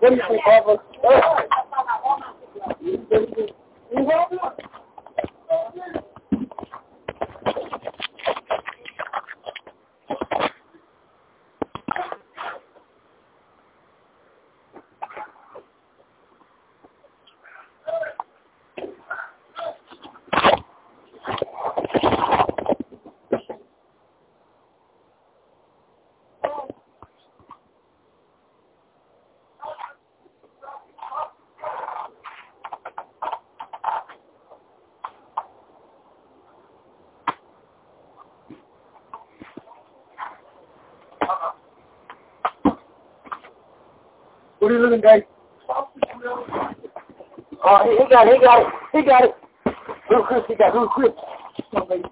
What do you think? What are you looking, guys? Oh, he, he got it, he got it, he got it. Real quick, he got real on, baby.